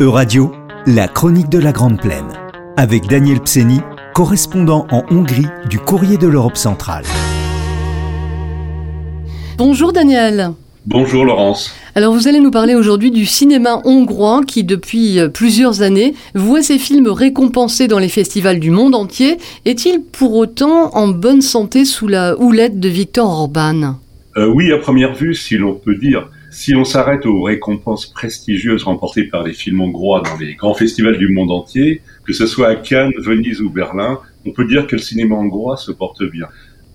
Euradio, la chronique de la Grande Plaine. Avec Daniel Pseni, correspondant en Hongrie du Courrier de l'Europe centrale. Bonjour Daniel. Bonjour Laurence. Alors vous allez nous parler aujourd'hui du cinéma hongrois qui depuis euh, plusieurs années voit ses films récompensés dans les festivals du monde entier. Est-il pour autant en bonne santé sous la houlette de Viktor Orban? Euh, Oui, à première vue, si l'on peut dire. Si l'on s'arrête aux récompenses prestigieuses remportées par les films hongrois dans les grands festivals du monde entier, que ce soit à Cannes, Venise ou Berlin, on peut dire que le cinéma hongrois se porte bien.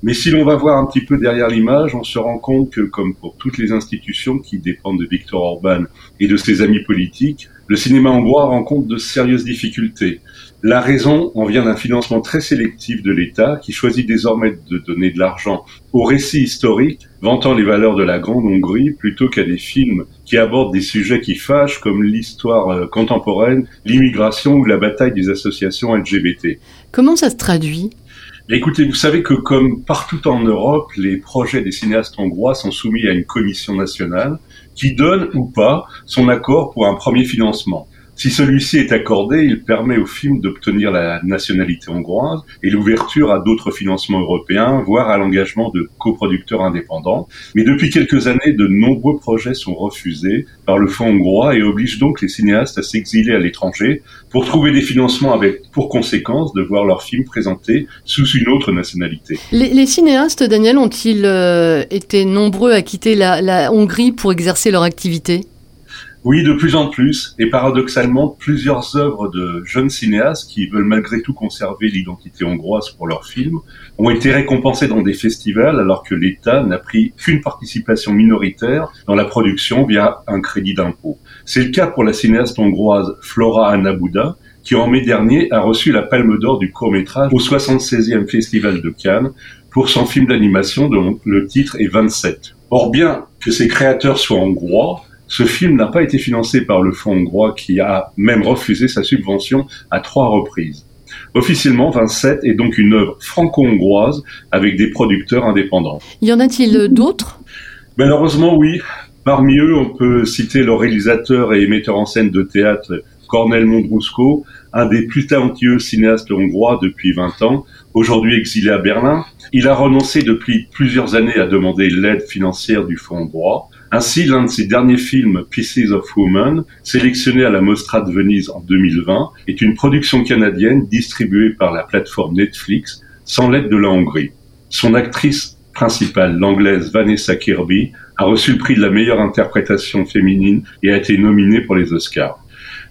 Mais si l'on va voir un petit peu derrière l'image, on se rend compte que, comme pour toutes les institutions qui dépendent de Viktor Orban et de ses amis politiques, le cinéma hongrois rencontre de sérieuses difficultés. La raison en vient d'un financement très sélectif de l'État qui choisit désormais de donner de l'argent aux récits historiques vantant les valeurs de la Grande Hongrie plutôt qu'à des films qui abordent des sujets qui fâchent comme l'histoire euh, contemporaine, l'immigration ou la bataille des associations LGBT. Comment ça se traduit? Écoutez, vous savez que comme partout en Europe, les projets des cinéastes hongrois sont soumis à une commission nationale qui donne ou pas son accord pour un premier financement. Si celui-ci est accordé, il permet au film d'obtenir la nationalité hongroise et l'ouverture à d'autres financements européens, voire à l'engagement de coproducteurs indépendants. Mais depuis quelques années, de nombreux projets sont refusés par le fonds hongrois et obligent donc les cinéastes à s'exiler à l'étranger pour trouver des financements avec pour conséquence de voir leurs films présentés sous une autre nationalité. Les, cinéastes, Daniel, ont-ils euh, été nombreux à quitter la Hongrie pour exercer leur activité? Oui, de plus en plus, et paradoxalement, plusieurs œuvres de jeunes cinéastes qui veulent malgré tout conserver l'identité hongroise pour leurs films ont été récompensées dans des festivals alors que l'État n'a pris qu'une participation minoritaire dans la production via un crédit d'impôt. C'est le cas pour la cinéaste hongroise Flora Anabuda, qui en mai dernier a reçu la Palme d'Or du court-métrage au 76e Festival de Cannes pour son film d'animation dont le titre est 27. Or bien que ses créateurs soient hongrois, ce film n'a pas été financé par le fonds hongrois qui a même refusé sa subvention à trois reprises. Officiellement, 27 est donc une œuvre franco-hongroise avec des producteurs indépendants. Y en a-t-il d'autres? Malheureusement, oui. Parmi eux, on peut citer le réalisateur et metteur en scène de théâtre Cornel Mondrusco, un des plus talentueux cinéastes hongrois depuis 20 ans, aujourd'hui exilé à Berlin. Il a renoncé depuis plusieurs années à demander l'aide financière du fonds hongrois. Ainsi, l'un de ses derniers films, Pieces of Woman, sélectionné à la Mostra de Venise en 2020, est une production canadienne distribuée par la plateforme Netflix sans l'aide de la Hongrie. Son actrice principale, l'anglaise Vanessa Kirby, a reçu le prix de la meilleure interprétation féminine et a été nominée pour les Oscars.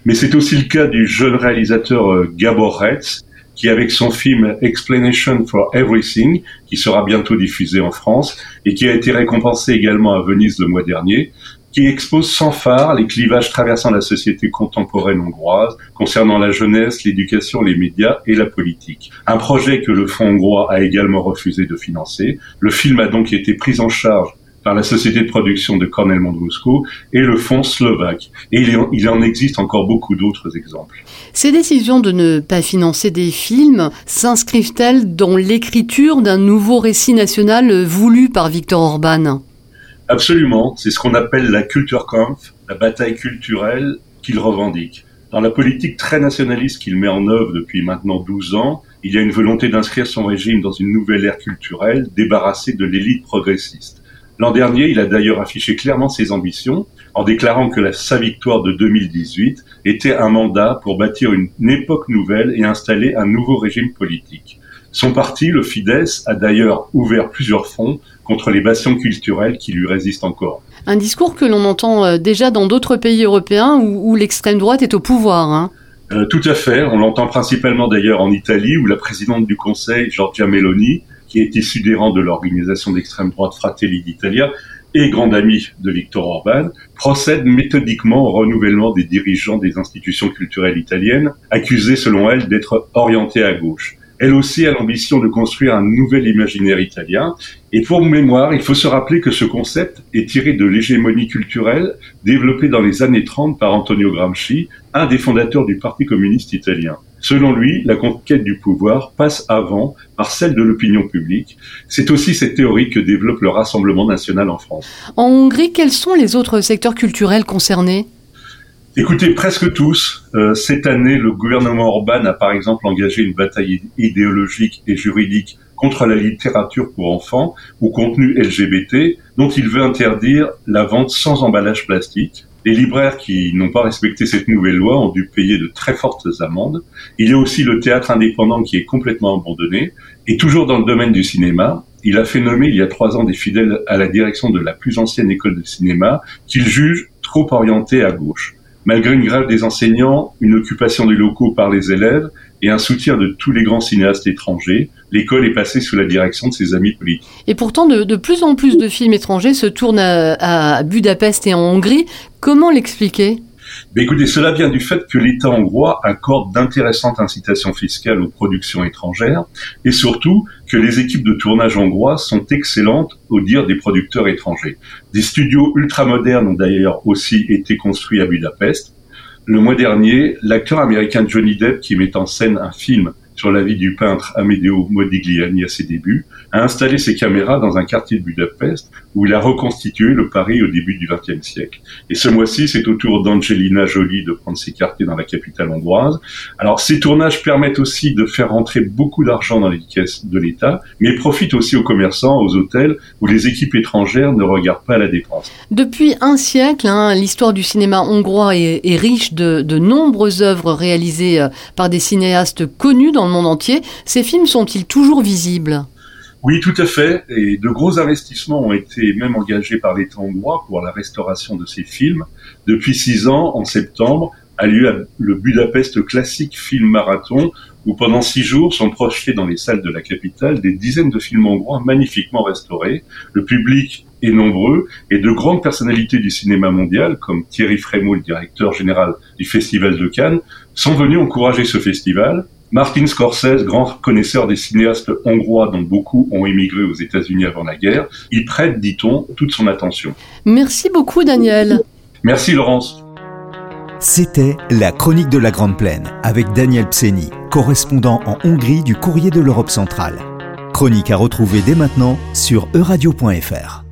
Mais c'est aussi le cas du jeune réalisateur euh, Gabor Retz, qui avec son film Explanation for Everything, qui sera bientôt diffusé en France, et qui a été récompensé également à Venise le mois dernier, qui expose sans phare les clivages traversant la société contemporaine hongroise concernant la jeunesse, l'éducation, les médias et la politique. Un projet que le Fonds hongrois a également refusé de financer. Le film a donc été pris en charge par la société de production de Cornel Mondrusco et le fonds slovaque. Et il en existe encore beaucoup d'autres exemples. Ces décisions de ne pas financer des films s'inscrivent-elles dans l'écriture d'un nouveau récit national voulu par Viktor Orban? Absolument, c'est ce qu'on appelle la Kulturkampf, la bataille culturelle qu'il revendique. Dans la politique très nationaliste qu'il met en œuvre depuis maintenant 12 ans, il y a une volonté d'inscrire son régime dans une nouvelle ère culturelle débarrassée de l'élite progressiste. L'an dernier, il a d'ailleurs affiché clairement ses ambitions en déclarant que la, sa victoire de 2018 était un mandat pour bâtir une, époque nouvelle et installer un nouveau régime politique. Son parti, le Fidesz, a d'ailleurs ouvert plusieurs fronts contre les bastions culturels qui lui résistent encore. Un discours que l'on entend euh, déjà dans d'autres pays européens où, l'extrême droite est au pouvoir. Hein. Euh, tout à fait. On l'entend principalement d'ailleurs en Italie où la présidente du Conseil, Giorgia Meloni, qui est issu des rangs de l'organisation d'extrême droite Fratelli d'Italia et grande amie de Viktor Orban, procède méthodiquement au renouvellement des dirigeants des institutions culturelles italiennes, accusés selon elle d'être orientés à gauche. Elle aussi a l'ambition de construire un nouvel imaginaire italien. Et pour mémoire, il faut se rappeler que ce concept est tiré de l'hégémonie culturelle développée dans les années 30 par Antonio Gramsci, un des fondateurs du Parti communiste italien. Selon lui, la conquête du pouvoir passe avant par celle de l'opinion publique. C'est aussi cette théorie que développe le Rassemblement national en France. En Hongrie, quels sont les autres secteurs culturels concernés? Écoutez, presque tous. Euh, cette année, le gouvernement Orban a par exemple engagé une bataille idéologique et juridique contre la littérature pour enfants ou contenu LGBT, dont il veut interdire la vente sans emballage plastique. Les libraires qui n'ont pas respecté cette nouvelle loi ont dû payer de très fortes amendes. Il y a aussi le théâtre indépendant qui est complètement abandonné. Et toujours dans le domaine du cinéma, il a fait nommer il y a trois ans des fidèles à la direction de la plus ancienne école de cinéma qu'il juge trop orientée à gauche. Malgré une grève des enseignants, une occupation des locaux par les élèves et un soutien de tous les grands cinéastes étrangers, l'école est passée sous la direction de ses amis politiques. Et pourtant, de, plus en plus de films étrangers se tournent à Budapest et en Hongrie. Comment l'expliquer? Mais écoutez, cela vient du fait que l'État hongrois accorde d'intéressantes incitations fiscales aux productions étrangères et surtout que les équipes de tournage hongroises sont excellentes au dire des producteurs étrangers. Des studios ultramodernes ont d'ailleurs aussi été construits à Budapest. Le mois dernier, l'acteur américain Johnny Depp, qui met en scène un film sur la vie du peintre Amedeo Modigliani à ses débuts, a installé ses caméras dans un quartier de Budapest où il a reconstitué le Paris au début du XXe siècle. Et ce mois-ci, c'est au tour d'Angelina Jolie de prendre ses quartiers dans la capitale hongroise. Alors, ces tournages permettent aussi de faire rentrer beaucoup d'argent dans les caisses de l'État, mais profitent aussi aux commerçants, aux hôtels, où les équipes étrangères ne regardent pas la dépense. Depuis un siècle, hein, l'histoire du cinéma hongrois est, riche de, de nombreuses œuvres réalisées euh, par des cinéastes connus dans le monde entier. Ces films sont-ils toujours visibles? Oui, tout à fait. Et de gros investissements ont été même engagés par l'État hongrois pour la restauration de ces films. Depuis six ans, en septembre, a lieu le Budapest Classic Film Marathon, où pendant six jours sont projetés dans les salles de la capitale des dizaines de films hongrois magnifiquement restaurés. Le public est nombreux et de grandes personnalités du cinéma mondial, comme Thierry Frémaux, le directeur général du Festival de Cannes, sont venus encourager ce festival. Martin Scorsese, grand connaisseur des cinéastes hongrois dont beaucoup ont émigré aux États-Unis avant la guerre, y prête, dit-on, toute son attention. Merci beaucoup Daniel. Merci Laurence. C'était La Chronique de la Grande Plaine avec Daniel Pseni, correspondant en Hongrie du Courrier de l'Europe centrale. Chronique à retrouver dès maintenant sur euradio.fr.